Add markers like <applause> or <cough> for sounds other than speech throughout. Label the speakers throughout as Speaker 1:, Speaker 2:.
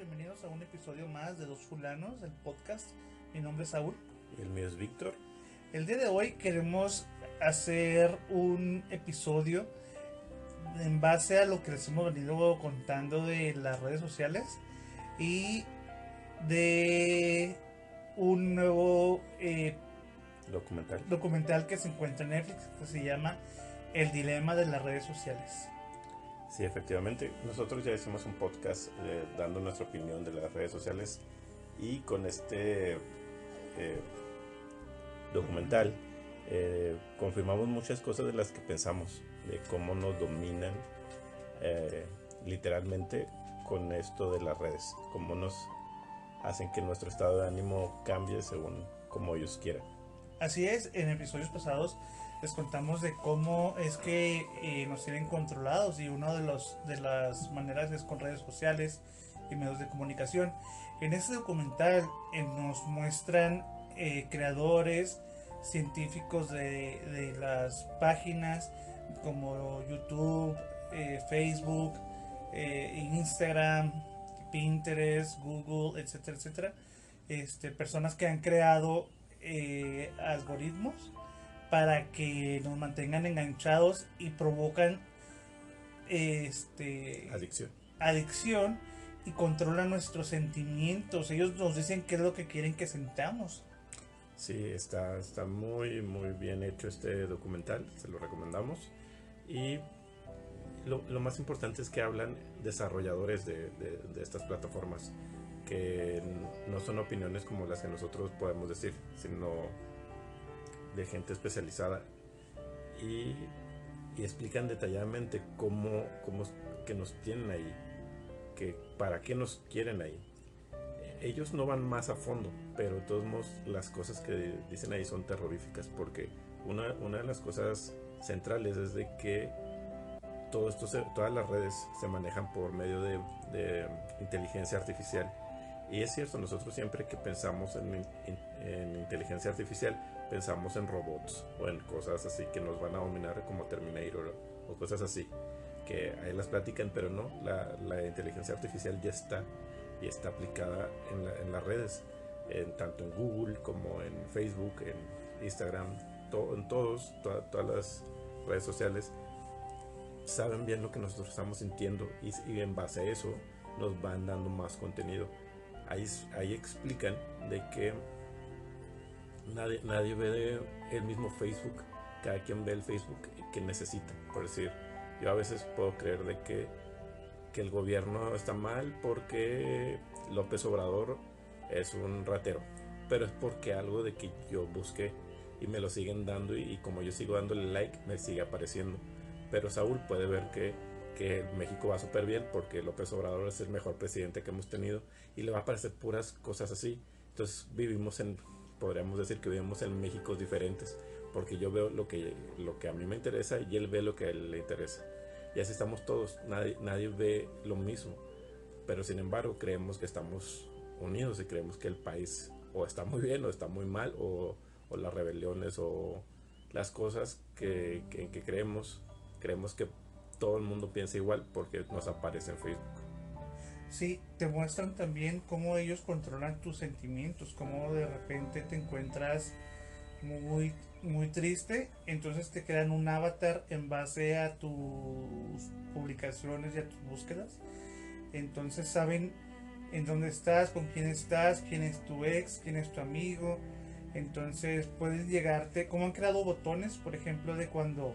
Speaker 1: Bienvenidos a un episodio más de Dos Fulanos, del podcast. Mi nombre es Saúl.
Speaker 2: Y el mío es Víctor.
Speaker 1: El día de hoy queremos hacer un episodio en base a lo que les hemos venido contando de las redes sociales y de un nuevo eh,
Speaker 2: documental.
Speaker 1: documental que se encuentra en Netflix que se llama El dilema de las redes sociales.
Speaker 2: Sí, efectivamente. Nosotros ya hicimos un podcast eh, dando nuestra opinión de las redes sociales y con este eh, documental eh, confirmamos muchas cosas de las que pensamos, de cómo nos dominan literalmente con esto de las redes, cómo nos hacen que nuestro estado de ánimo cambie según como ellos quieran.
Speaker 1: Así es, en episodios pasados les contamos de cómo es que eh, nos tienen controlados y una de, los, de las maneras es con redes sociales y medios de comunicación. En este documental eh, nos muestran eh, creadores científicos de, de, las páginas como YouTube, Facebook, Instagram, Pinterest, Google, etcétera, etcétera. Este, personas que han creado algoritmos para que nos mantengan enganchados y provocan este
Speaker 2: adicción.
Speaker 1: Adicción y controlan nuestros sentimientos. Ellos nos dicen qué es lo que quieren que sentamos.
Speaker 2: Sí, está, está muy, muy bien hecho este documental, se lo recomendamos. Y lo, lo más importante es que hablan desarrolladores de, de, de, estas plataformas, que no son opiniones como las que nosotros podemos decir, sino de gente especializada y, explican detalladamente cómo, que nos tienen ahí, que para qué nos quieren ahí. Ellos no van más a fondo, pero de todos modos las cosas que dicen ahí son terroríficas porque una, de las cosas centrales es de que todo esto todas las redes se manejan por medio de, inteligencia artificial. Y es cierto, nosotros siempre que pensamos en, en, en inteligencia artificial pensamos en robots o en cosas así que nos van a dominar como Terminator o cosas así que ahí las platican pero no la, la inteligencia artificial ya está y está aplicada en, la, en las redes en, tanto en Google como en Facebook en Instagram to, en todos to, todas las redes sociales saben bien lo que nosotros estamos sintiendo y, y en base a eso nos van dando más contenido. Ahí, ahí explican de que nadie, nadie ve el mismo Facebook, cada quien ve el Facebook que necesita. Por decir, yo a veces puedo creer de que, que el gobierno está mal porque López Obrador es un ratero, pero es porque algo de que yo busqué y me lo siguen dando y, como yo sigo dándole like me sigue apareciendo. Pero Saúl puede ver que, que México va súper bien porque López Obrador es el mejor presidente que hemos tenido y le va a aparecer puras cosas así. Entonces vivimos en podríamos decir que vivimos en México diferentes, porque yo veo lo que, lo que a mí me interesa y él ve lo que a él le interesa. Y así estamos todos, nadie, nadie ve lo mismo, pero sin embargo creemos que estamos unidos y creemos que el país o está muy bien o está muy mal, o, o las rebeliones o las cosas que, que, que creemos, creemos que todo el mundo piensa igual porque nos aparece en Facebook.
Speaker 1: Sí, te muestran también cómo ellos controlan tus sentimientos, cómo de repente te encuentras muy, muy triste, entonces te crean un avatar en base a tus publicaciones y a tus búsquedas. Entonces saben en dónde estás, con quién estás, quién es tu ex, quién es tu amigo. Entonces puedes llegarte, como han creado botones, por ejemplo, de cuando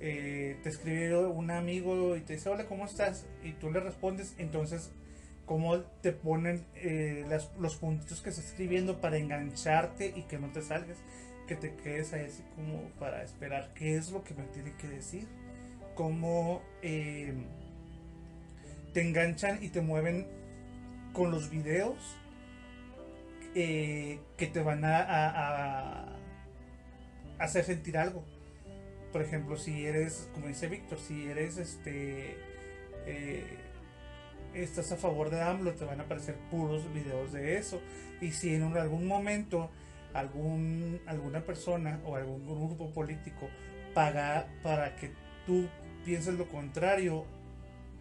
Speaker 1: eh, te escribe un amigo y te dice, hola, ¿cómo estás? Y tú le respondes, entonces, ¿cómo te ponen eh, los puntitos que estás escribiendo para engancharte y que no te salgas? Que te quedes ahí así como para esperar qué es lo que me tiene que decir. Cómo eh, te enganchan y te mueven con los videos que te van a hacer sentir algo por ejemplo, si eres, como dice Víctor, si eres este eh, estás a favor de AMLO, te van a aparecer puros videos de eso. Y si en algún momento algún, alguna persona o algún grupo político paga para que tú pienses lo contrario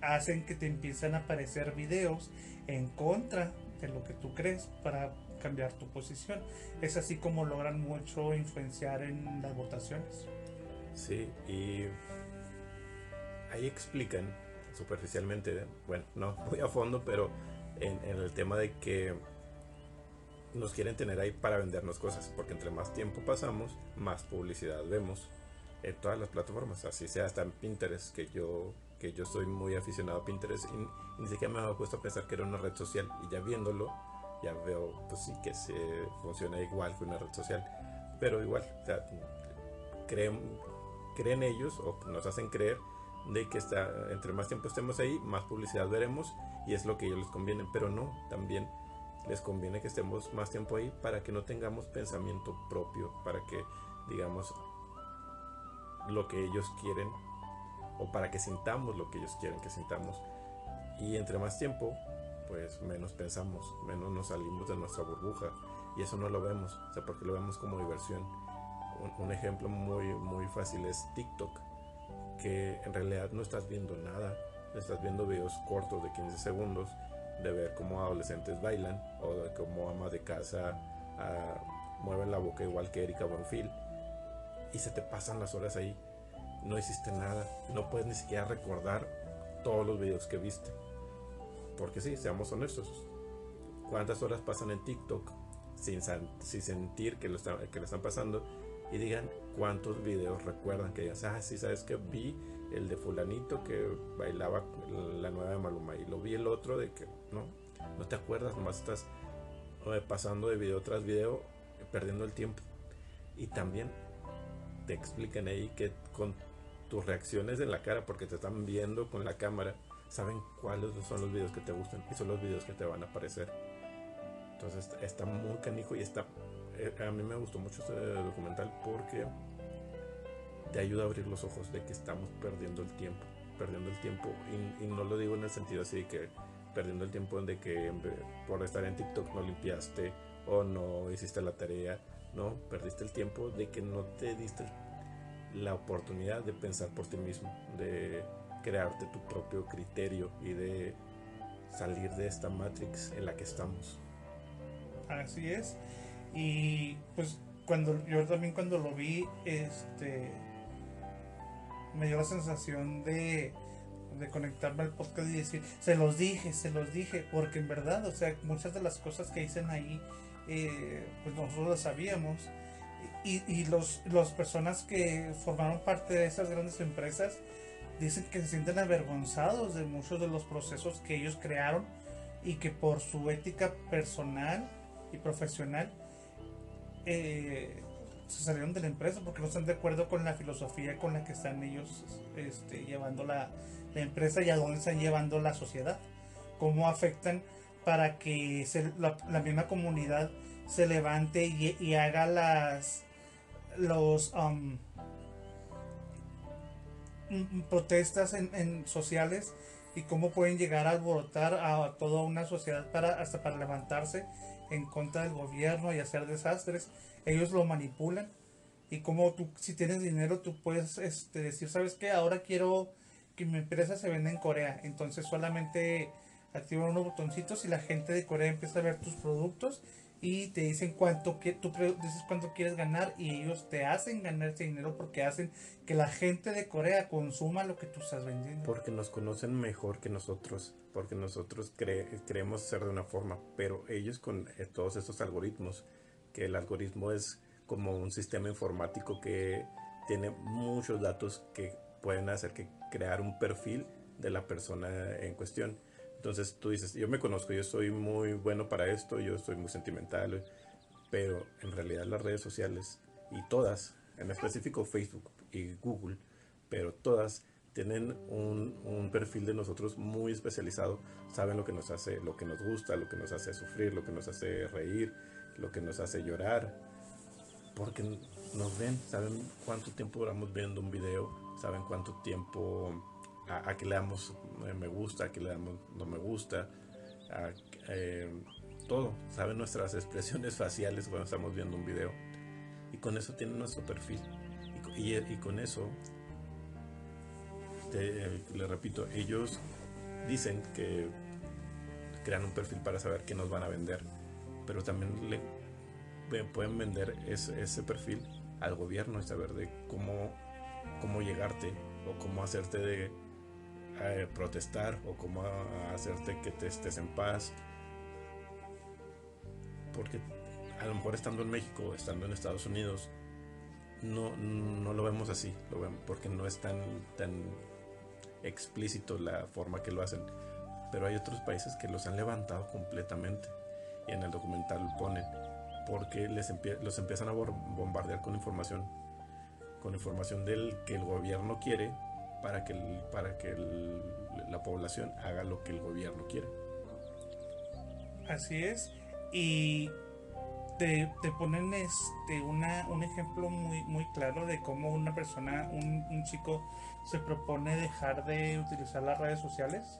Speaker 1: hacen que te empiecen a aparecer videos en contra de lo que tú crees para cambiar tu posición. Es así como logran mucho influenciar en las votaciones.
Speaker 2: Sí, y ahí explican superficialmente, bueno, no <laughs> muy a fondo, pero en, el tema de que nos quieren tener ahí para vendernos cosas, porque entre más tiempo pasamos, más publicidad vemos en todas las plataformas, así sea hasta en Pinterest, que yo que yo soy muy aficionado a Pinterest y, ni siquiera me había puesto a pensar que era una red social y ya viéndolo ya veo pues sí que se funciona igual que una red social, pero igual, o sea, creen, creen ellos o nos hacen creer de que está, entre más tiempo estemos ahí, más publicidad veremos y es lo que ellos les conviene, pero no, también les conviene que estemos más tiempo ahí para que no tengamos pensamiento propio, para que digamos lo que ellos quieren o para que sintamos lo que ellos quieren que sintamos. Y entre más tiempo, pues menos pensamos, menos nos salimos de nuestra burbuja. Y eso no lo vemos, o sea, porque lo vemos como diversión. Un, ejemplo muy, muy fácil es TikTok, que en realidad no estás viendo nada, estás viendo videos cortos de 15 segundos de ver cómo adolescentes bailan o de cómo ama de casa uh, mueven la boca igual que Erika Bonfil y se te pasan las horas ahí no hiciste nada, no puedes ni siquiera recordar todos los videos que viste. Porque sí, seamos honestos. ¿Cuántas horas pasan en TikTok sin, sin sentir que lo, que lo están pasando? Y digan cuántos videos recuerdan que digas, ah, sí, sabes que vi el de fulanito que bailaba la nueva de Maluma y lo vi el otro de que no, no te acuerdas, nomás estás eh, pasando de video tras video, perdiendo el tiempo. Y también te explican ahí que con tus reacciones en la cara porque te están viendo con la cámara, saben cuáles son los videos que te gustan y son los videos que te van a aparecer. Entonces está muy canijo y está... Eh, a mí me gustó mucho este documental porque te ayuda a abrir los ojos de que estamos perdiendo el tiempo. Perdiendo el tiempo. Y, no lo digo en el sentido así de que perdiendo el tiempo de que por estar en TikTok no limpiaste o no hiciste la tarea. No, perdiste el tiempo de que no te diste la oportunidad de pensar por ti mismo, de crearte tu propio criterio y de salir de esta matrix en la que estamos.
Speaker 1: Así es. Y pues cuando yo también cuando lo vi, este me dio la sensación de, de conectarme al podcast y decir, se los dije, se los dije, porque en verdad, o sea, muchas de las cosas que dicen ahí, eh, pues nosotros las sabíamos. Y, y los, las personas que formaron parte de esas grandes empresas dicen que se sienten avergonzados de muchos de los procesos que ellos crearon y que por su ética personal y profesional eh, se salieron de la empresa porque no están de acuerdo con la filosofía con la que están ellos este, llevando la, la, empresa y a dónde están llevando la sociedad. Cómo afectan para que la, misma comunidad se levante y, haga las los um, protestas en, sociales y cómo pueden llegar a alborotar a toda una sociedad para hasta para levantarse en contra del gobierno y hacer desastres. Ellos lo manipulan. Y como tú si tienes dinero tú puedes este, decir sabes qué ahora quiero que mi empresa se venda en Corea. Entonces solamente activan unos botoncitos y la gente de Corea empieza a ver tus productos y te dicen cuánto que tú dices cuánto quieres ganar y ellos te hacen ganar ese dinero porque hacen que la gente de Corea consuma lo que tú estás vendiendo.
Speaker 2: Porque nos conocen mejor que nosotros, porque nosotros creemos ser de una forma, pero ellos con eh, todos estos algoritmos, que el algoritmo es como un sistema informático que tiene muchos datos que pueden hacer que crear un perfil de la persona en cuestión entonces tú dices, yo me conozco, yo soy muy bueno para esto, yo soy muy sentimental, pero en realidad las redes sociales y todas, en específico Facebook y Google, pero todas tienen un, un, perfil de nosotros muy especializado, saben lo que nos hace, lo que nos gusta, lo que nos hace sufrir, lo que nos hace reír, lo que nos hace llorar, porque nos ven, saben cuánto tiempo duramos viendo un video, saben cuánto tiempo a, que le damos eh, me gusta, a que le damos no me gusta, a, eh, todo, saben nuestras <laughs> expresiones faciales cuando estamos viendo un video. Y con eso tienen nuestro perfil. Y, con eso, le repito, ellos dicen que crean un perfil para saber qué nos van a vender, pero también le pueden vender ese, ese perfil al gobierno y saber de cómo, cómo llegarte o cómo hacerte de eh, protestar o cómo hacerte que te estés en paz. Porque a lo mejor estando en México, estando en Estados Unidos, no, no lo vemos así, lo vemos porque no es tan, tan explícito la forma que lo hacen. Pero hay otros países que los han levantado completamente. Y en el documental lo ponen. Porque les los empiezan a bombardear con información. Con información del que el gobierno quiere para que, para que la población haga lo que el gobierno quiere.
Speaker 1: Así es. Y te, ponen este una, un ejemplo muy, muy claro de cómo una persona, un, un, chico, se propone dejar de utilizar las redes sociales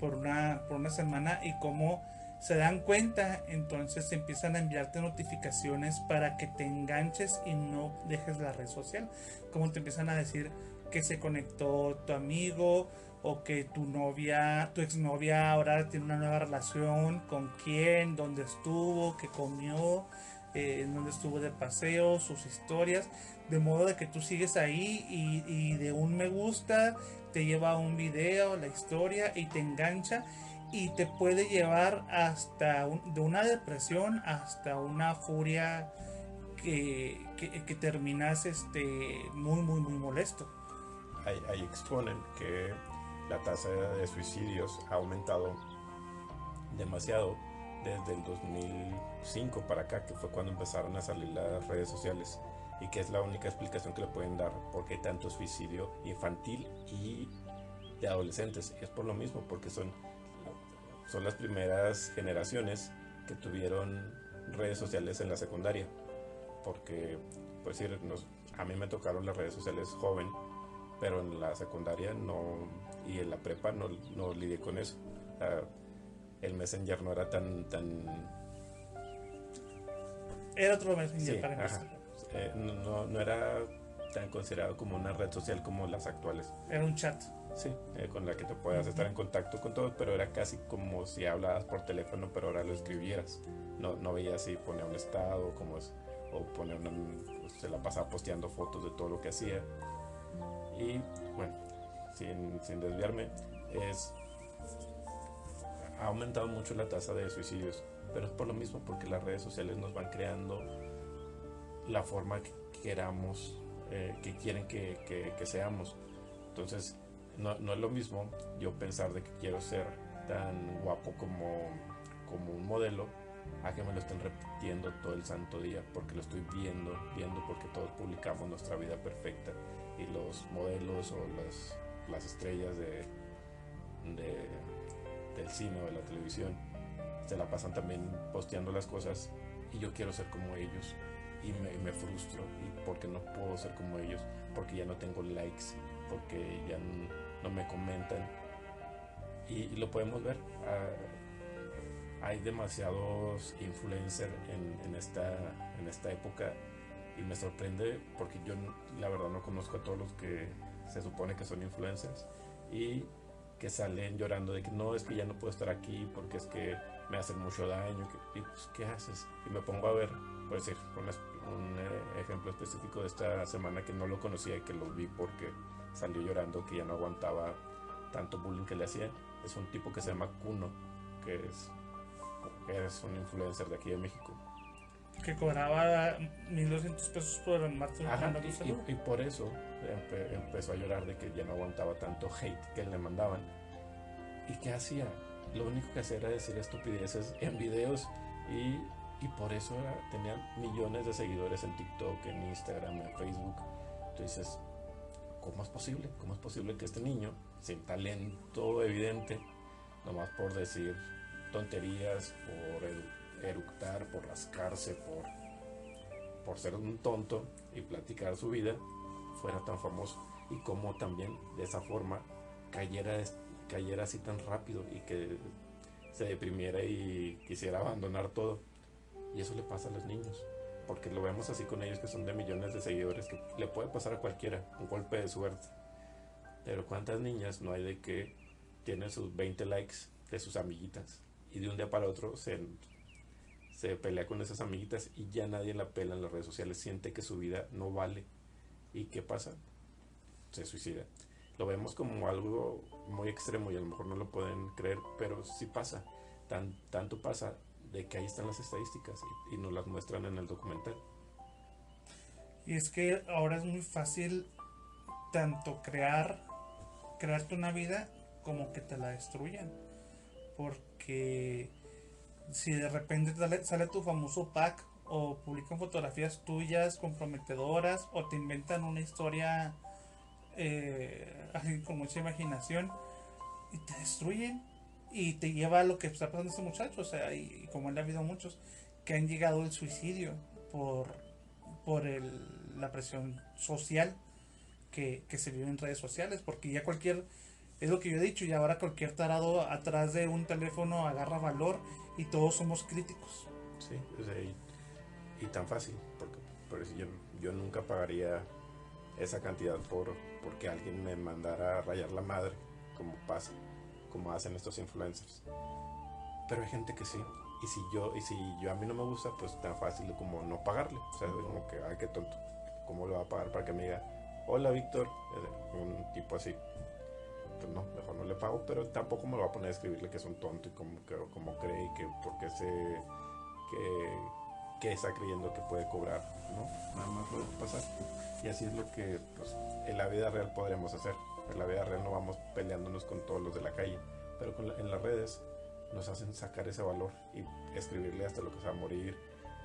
Speaker 1: por una, por una semana y cómo se dan cuenta, entonces empiezan a enviarte notificaciones para que te enganches y no dejes la red social. Como te empiezan a decir, que se conectó tu amigo o que tu novia, tu exnovia ahora tiene una nueva relación, con quién, dónde estuvo, qué comió, eh, dónde estuvo de paseo, sus historias, de modo de que tú sigues ahí y, de un me gusta te lleva a un video, la historia y te engancha y te puede llevar hasta de una depresión hasta una furia que, que terminas este, muy, muy, muy molesto
Speaker 2: ahí, exponen que la tasa de suicidios ha aumentado demasiado desde el 2005 para acá, que fue cuando empezaron a salir las redes sociales y que es la única explicación que le pueden dar por qué tanto suicidio infantil y de adolescentes. Es por lo mismo, porque son, son las primeras generaciones que tuvieron redes sociales en la secundaria. Porque, pues decir, a mí me tocaron las redes sociales joven pero en la secundaria no, y en la prepa no, no lidié con eso. el Messenger no era tan... tan
Speaker 1: era otro Messenger para
Speaker 2: eh, no, no, era tan considerado como una red social como las actuales.
Speaker 1: Era un chat.
Speaker 2: Sí, eh, con la que te puedas estar en contacto con todos, pero era casi como si hablabas por teléfono, pero ahora lo escribieras. No, no veías si ponía un estado, como es, o ponía una, pues, se la pasaba posteando fotos de todo lo que hacía. Y bueno, sin, sin desviarme, es, ha aumentado mucho la tasa de suicidios, pero es por lo mismo, porque las redes sociales nos van creando la forma que queramos, eh, que quieren que, que, seamos. Entonces, no, no, es lo mismo yo pensar de que quiero ser tan guapo como, como un modelo a que me lo estén repitiendo todo el santo día, porque lo estoy viendo, viendo, porque todos publicamos nuestra vida perfecta y los modelos o las, las estrellas de, del cine o de la televisión se la pasan también posteando las cosas y yo quiero ser como ellos y me, frustro y porque no puedo ser como ellos porque ya no tengo likes porque ya no, me comentan. Y, lo podemos ver ah, hay demasiados influencers en, en, esta, en esta época y me sorprende porque yo la verdad no conozco a todos los que se supone que son influencers y que salen llorando de que no es que ya no puedo estar aquí porque es que me hacen mucho daño y pues qué haces y me pongo a ver por decir un, un eh, ejemplo específico de esta semana que no lo conocía y que lo vi porque salió llorando que ya no aguantaba tanto bullying que le hacían es un tipo que se llama Kuno que es, es un influencer de aquí de México
Speaker 1: que cobraba 1200 pesos por el
Speaker 2: y, y, por eso empezó a llorar de que ya no aguantaba tanto hate que le mandaban. ¿Y qué hacía? Lo único que hacía era decir estupideces en videos y, y por eso era, tenía millones de seguidores en TikTok, en Instagram, en Facebook. Entonces, ¿cómo es posible? ¿Cómo es posible que este niño, sin talento evidente, nomás por decir tonterías, por eructar, por rascarse, por, por ser un tonto y platicar su vida, fuera tan famoso. Y como también de esa forma cayera, cayera así tan rápido y que se deprimiera y quisiera abandonar todo. Y eso le pasa a los niños. Porque lo vemos así con ellos que son de millones de seguidores, que le puede pasar a cualquiera, un golpe de suerte. Pero cuántas niñas no hay de que tiene sus 20 likes de sus amiguitas y de un día para otro se, se pelea con esas amiguitas y ya nadie la pela en las redes sociales, siente que su vida no vale. ¿Y qué pasa? Se suicida. Lo vemos como algo muy extremo y a lo mejor no lo pueden creer, pero sí pasa. Tan, tanto pasa de que ahí están las estadísticas y, y nos las muestran en el documental.
Speaker 1: Y es que ahora es muy fácil tanto crear, crearte una vida como que te la destruyan. Porque si de repente sale, tu famoso pack o publican fotografías tuyas comprometedoras o te inventan una historia eh, <laughs> con mucha imaginación y te destruyen y te lleva a lo que está pasando este muchacho, o sea, y, como él ha habido muchos que han llegado al suicidio por, por el, la presión social que, que se vive en redes sociales, porque ya cualquier, es lo que yo he dicho, y ahora cualquier tarado atrás de un teléfono agarra valor y todos somos críticos.
Speaker 2: Sí, o y, tan fácil, porque por eso yo, yo nunca pagaría esa cantidad por porque alguien me mandara a rayar la madre, como pasa, como hacen estos influencers. Pero hay gente que sí. Y si yo, y si yo a mí no me gusta, pues tan fácil como no pagarle. O sea, como que, ay, qué tonto. ¿Cómo le va a pagar para que me diga, hola Víctor? Eh, Un tipo así. Pues no, mejor no le pago, pero tampoco me lo va a poner a escribirle que es un tonto y como, que, como cree y que porque se. que, que está creyendo que puede cobrar, ¿no? Nada más puede pasar. Y así es lo que pues, en la vida real podremos hacer. En la vida real no vamos peleándonos con todos los de la calle, pero con la- en las redes nos hacen sacar ese valor y escribirle hasta lo que se va a morir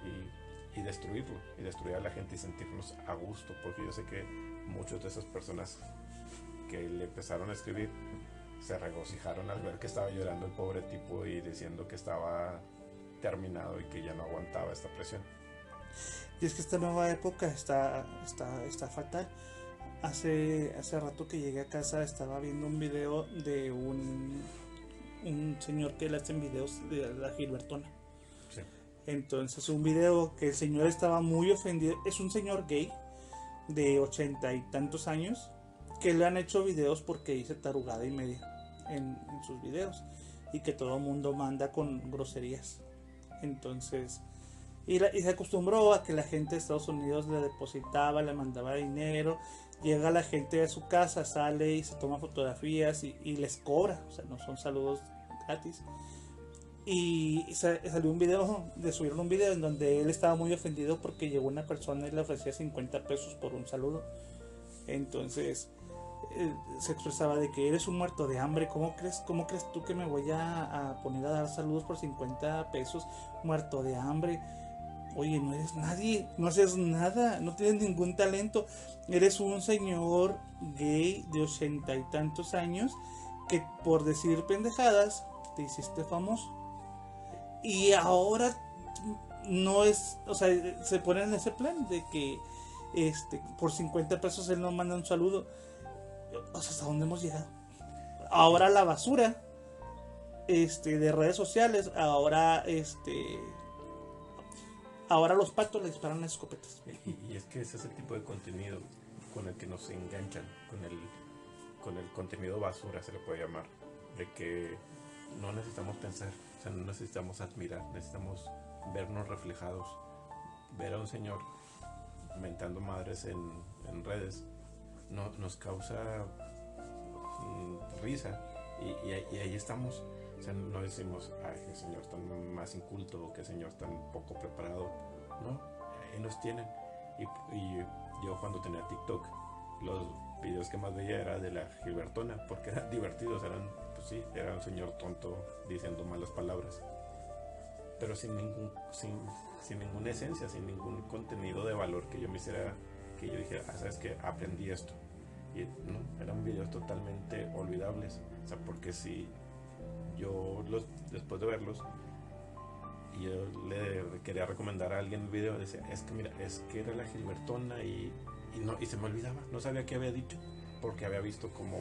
Speaker 2: y, y destruirlo, y destruir a la gente y sentirnos a gusto, porque yo sé que muchas de esas personas que le empezaron a escribir se regocijaron al ver que estaba llorando el pobre tipo y diciendo que estaba terminado y que ya no aguantaba esta presión.
Speaker 1: Y es que esta nueva época está, está, está fatal. Hace, hace rato que llegué a casa estaba viendo un video de un, un señor que le hacen videos de la Gilbertona.
Speaker 2: Sí.
Speaker 1: Entonces un video que el señor estaba muy ofendido. Es un señor gay de ochenta y tantos años que le han hecho videos porque dice tarugada y media en, sus videos y que todo mundo manda con groserías. Entonces, y, se acostumbró a que la gente de Estados Unidos le depositaba, le mandaba dinero, llega la gente a su casa, sale y se toma fotografías y, les cobra, o sea, no son saludos gratis. Y sa- salió un video, le subieron un video en donde él estaba muy ofendido porque llegó una persona y le ofrecía 50 pesos por un saludo. Entonces eh, se expresaba de que eres un muerto de hambre, ¿cómo crees, cómo crees tú que me voy a, poner a dar saludos por 50 pesos muerto de hambre? Oye, no eres nadie, no haces nada, no tienes ningún talento. Eres un señor gay de ochenta y tantos años que por decir pendejadas te hiciste famoso. Y ahora no es, o sea, se ponen en ese plan de que este por 50 pesos él no manda un saludo. Sea, ¿hasta dónde hemos llegado? Ahora la basura este de redes sociales, ahora este ahora los patos le disparan las escopetas.
Speaker 2: Y, es que ese es el tipo de contenido con el que nos enganchan, con el, con el contenido basura se le puede llamar, de que no necesitamos pensar, o sea, no necesitamos admirar, necesitamos vernos reflejados, ver a un señor mentando madres en redes, no, nos causa mm, risa y, ahí- estamos. O sea, no decimos, ay, qué señor tan más inculto, qué señor tan poco preparado. No, ahí nos tienen. Y, y yo cuando tenía TikTok, los videos que más veía era de la Gilbertona, porque eran <laughs> divertidos, eran, pues sí, era un señor tonto diciendo malas palabras. Pero sin ningún, sin, sin ninguna esencia, sin ningún contenido de valor que yo me hiciera, que yo dijera, ah, sabes que aprendí esto. Y no, eran videos totalmente olvidables. O sea, porque si yo los, después de verlos, y yo le quería recomendar a alguien el video, decía, es que mira, es que era la Gilbertona y, no, y se me olvidaba, no sabía qué había dicho, porque había visto como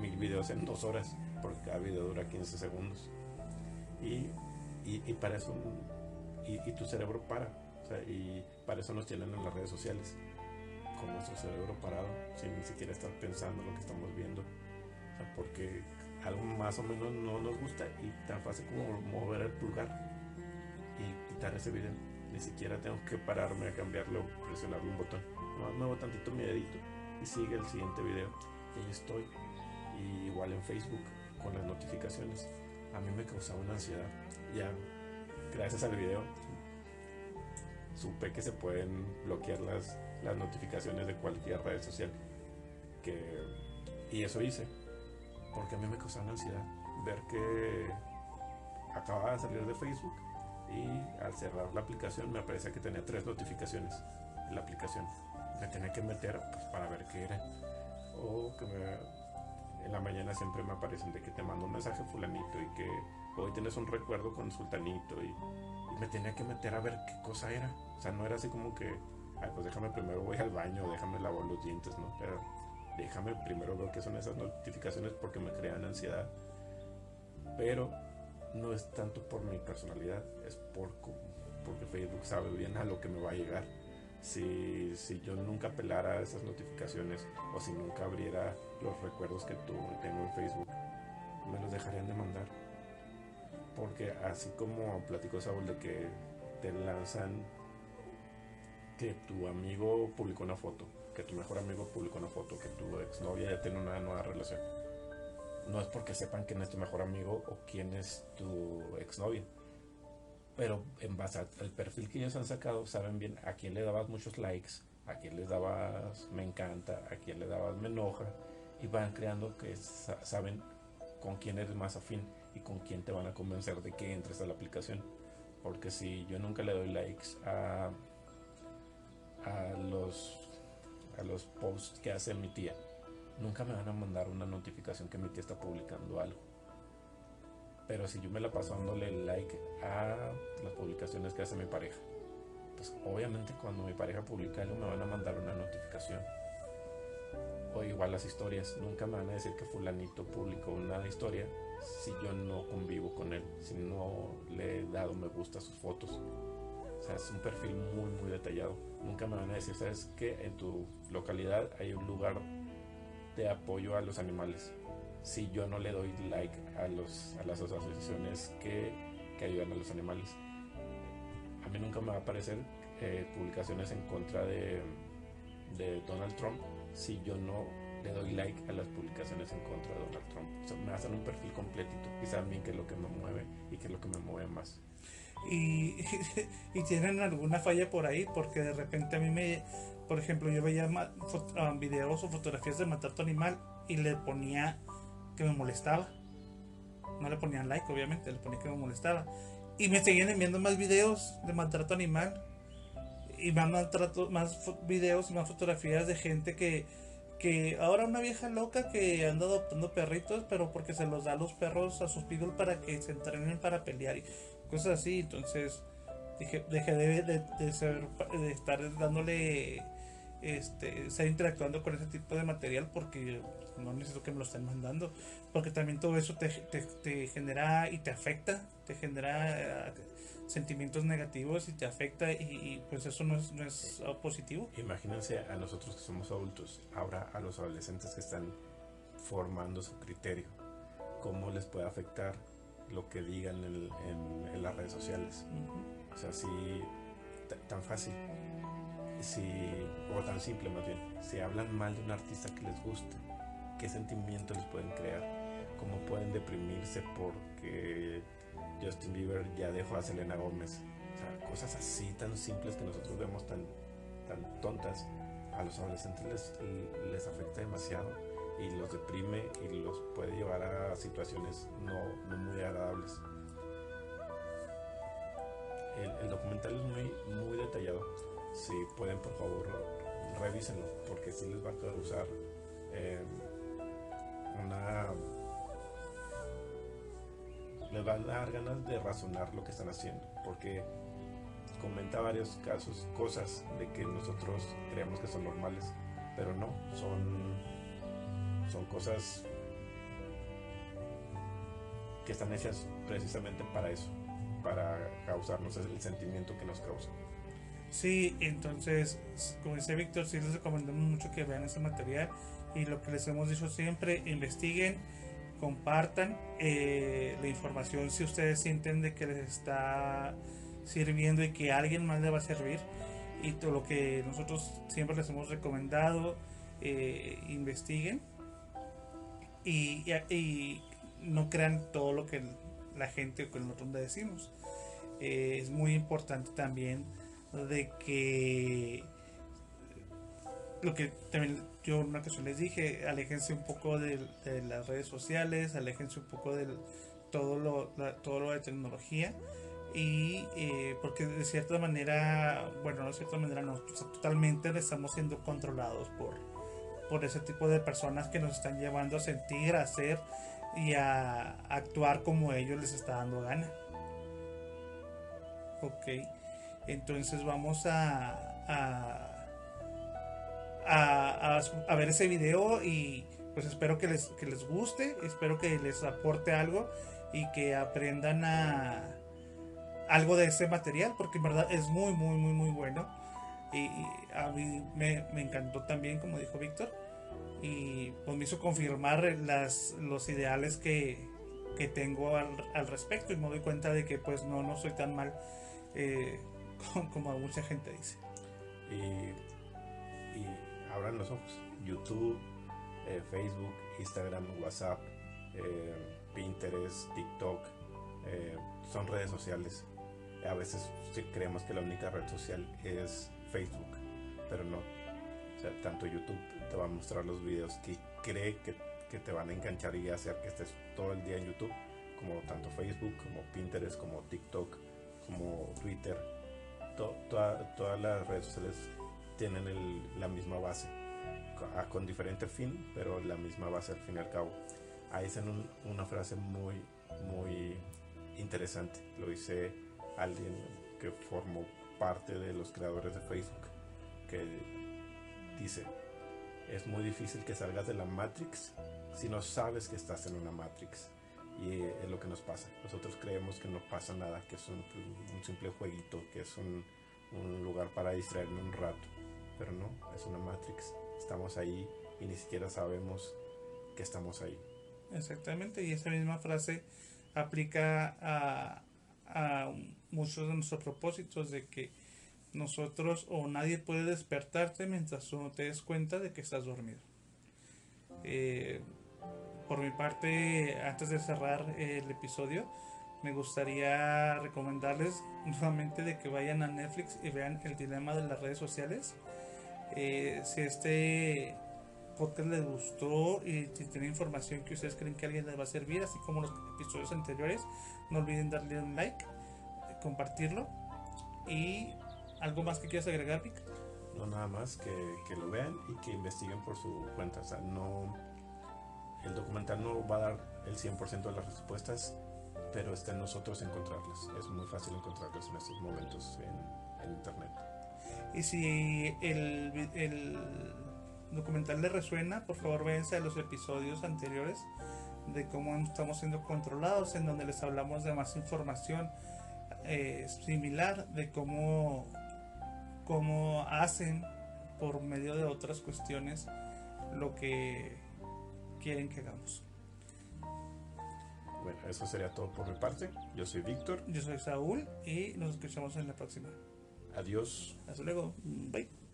Speaker 2: mil videos en dos horas, porque cada video dura 15 segundos. Y, y, y para eso, y, y tu cerebro para, o sea, y para eso nos tienen en las redes sociales, con nuestro cerebro parado, sin ni siquiera estar pensando lo que estamos viendo, o porque algo más o menos no nos gusta y tan fácil como mover el pulgar y quitar ese video. Ni siquiera tengo que pararme a cambiarlo, presionar un botón. Muevo tantito mi dedito y sigue el siguiente video. Y ahí estoy. Y igual en Facebook con las notificaciones. A mí me causaba una ansiedad. Ya, gracias al video, supe que se pueden bloquear las, las notificaciones de cualquier red social. Que, y eso hice. Porque a mí me causaba ansiedad ver que acababa de salir de Facebook y al cerrar la aplicación me aparecía que tenía tres notificaciones en la aplicación. Me tenía que meter pues, para ver qué era. O que en la mañana siempre me aparecen de que te mando un mensaje fulanito y que hoy tienes un recuerdo con sultanito y, me tenía que meter a ver qué cosa era. O sea, no era así como que, Ay, pues déjame primero voy al baño, déjame lavar los dientes, ¿no? Pero déjame primero ver qué son esas notificaciones porque me crean ansiedad. Pero no es tanto por mi personalidad, es por, porque Facebook sabe bien a lo que me va a llegar. Si, si yo nunca pelara esas notificaciones o si nunca abriera los recuerdos que tú tengo en Facebook, me los dejarían de mandar. Porque así como platico Saúl de que te lanzan que tu amigo publicó una foto, que tu mejor amigo publicó una foto, que tu exnovia ya tiene una nueva relación no es porque sepan quién es tu mejor amigo o quién es tu exnovia. Pero en base al perfil que ellos han sacado, saben bien a quién le dabas muchos likes, a quién les dabas me encanta, a quién le dabas me enoja. Y van creando que saben con quién eres más afín y con quién te van a convencer de que entres a la aplicación. Porque si yo nunca le doy likes a, a, los, a los posts que hace mi tía, nunca me van a mandar una notificación que mi tía está publicando algo. Pero si yo me la paso dándole like a las publicaciones que hace mi pareja, pues obviamente cuando mi pareja publica algo me van a mandar una notificación. O igual las historias, nunca me van a decir que fulanito publicó una historia si yo no convivo con él, si no le he dado me gusta a sus fotos. Sea, es un perfil muy, muy detallado. Nunca me van a decir, ¿sabes que En tu localidad hay un lugar de apoyo a los animales si yo no le doy like a, los, a las asociaciones que, que ayudan a los animales. A mí nunca me va a aparecer eh, publicaciones en contra de, de, Donald Trump si yo no le doy like a las publicaciones en contra de Donald Trump. O sea, me hacen un perfil completito y saben bien qué es lo que me mueve y qué es lo que me mueve más. <laughs>
Speaker 1: Y, tienen alguna falla por ahí porque de repente a mí me, por ejemplo, yo veía ah, videos o fotografías de matar tu animal y le ponía que me molestaba. No le ponían like, obviamente, le ponía que me molestaba. Y me seguían enviando más videos de maltrato animal. Y más maltrato, más videos y más fotografías de gente que, que ahora una vieja loca que anda adoptando perritos, pero porque se los da a los perros a sus pidul para que se entrenen para pelear y cosas así. Entonces dije, dejé de, de, ser, de estar dándole este, estar interactuando con ese tipo de material porque no necesito que me lo estén mandando, porque también todo eso te, te, genera y te afecta, te genera eh, sentimientos negativos y te afecta y, pues eso no es, no es positivo.
Speaker 2: Imagínense a nosotros que somos adultos, ahora a los adolescentes que están formando su criterio, cómo les puede afectar lo que digan en, en, las redes sociales. O sea, si tan fácil. Si, o tan simple más bien, si hablan mal de un artista que les guste, qué sentimientos les pueden crear, cómo pueden deprimirse porque Justin Bieber ya dejó a Selena Gómez. O sea, cosas así tan simples que nosotros vemos tan, tan tontas, a los adolescentes les, les afecta demasiado y los deprime y los puede llevar a situaciones no, muy agradables. El, documental es muy, muy detallado si pueden por favor revísenlo porque si les va a causar eh, una les va a dar ganas de razonar lo que están haciendo porque comenta varios casos cosas de que nosotros creemos que son normales pero no son son cosas que están hechas precisamente para eso para causarnos el sentimiento que nos causa.
Speaker 1: Sí, entonces, como dice Víctor, sí les recomendamos mucho que vean ese material y lo que les hemos dicho siempre, investiguen compartan eh, la información si ustedes sienten de que les está sirviendo y que alguien más le va a servir y todo lo que nosotros siempre les hemos recomendado eh, investiguen y, y, no crean todo lo que la gente o que nosotros decimos. Eh, es muy importante también de que lo que también yo una ocasión les dije, aléjense un poco de, las redes sociales, aléjense un poco de todo lo, todo lo de tecnología y eh, porque de cierta manera, bueno, no de cierta manera no, totalmente estamos siendo controlados por, por ese tipo de personas que nos están llevando a sentir, a hacer y a actuar como ellos les está dando gana. Ok, entonces vamos a a, ver ese video y pues espero que les, que les guste, espero que les aporte algo y que aprendan a algo de ese material porque en verdad es muy muy muy muy bueno y, a mí me, encantó también como dijo Víctor y pues me hizo confirmar las, los ideales que, tengo al, respecto y me doy cuenta de que pues no, no soy tan mal eh, <laughs> como, mucha gente dice.
Speaker 2: y abran los ojos. YouTube, eh, Facebook, Instagram, WhatsApp, eh, Pinterest, TikTok, son redes sociales. A veces creemos que la única red social es Facebook, pero no. O sea, tanto YouTube te va a mostrar los videos que cree que, que te van a enganchar y hacer que estés todo el día en YouTube, como tanto Facebook, como Pinterest, como TikTok, como Twitter. todas las redes sociales tienen la misma base, con diferente fin, pero la misma base al fin y al cabo. Ahí dicen una frase muy, muy interesante. Lo dice alguien que formó parte de los creadores de Facebook, que dice, es muy difícil que salgas de la Matrix si no sabes que estás en una Matrix. Y es lo que nos pasa. Nosotros creemos que no pasa nada, que es un, simple jueguito, que es un, un lugar para distraerme un rato pero no, es una Matrix. Estamos ahí y ni siquiera sabemos que estamos ahí.
Speaker 1: Exactamente, y esa misma frase aplica a, a muchos de nuestros propósitos de que nosotros o nadie puede despertarte mientras tú no te des cuenta de que estás dormido. Eh, por mi parte, antes de cerrar el episodio, me gustaría recomendarles nuevamente de que vayan a Netflix y vean el dilema de las redes sociales. Eh, si este podcast les gustó y si tiene información que ustedes creen que a alguien les va a servir, así como los episodios anteriores, no olviden darle un like, compartirlo y algo más que quieras agregar, Vic.
Speaker 2: No, nada más que, que, lo vean y que investiguen por su cuenta. O sea, no. El documental no va a dar el 100% de las respuestas, pero está en nosotros encontrarlas. Es muy fácil encontrarlas en estos momentos en, en internet.
Speaker 1: Y si el, documental le resuena, por favor véanse a los episodios anteriores de cómo estamos siendo controlados, en donde les hablamos de más información eh, similar, de cómo, cómo hacen por medio de otras cuestiones lo que quieren que hagamos.
Speaker 2: Bueno, eso sería todo por mi parte. Yo soy Víctor.
Speaker 1: Yo soy Saúl y nos escuchamos en la próxima.
Speaker 2: Adiós.
Speaker 1: Hasta luego. Bye.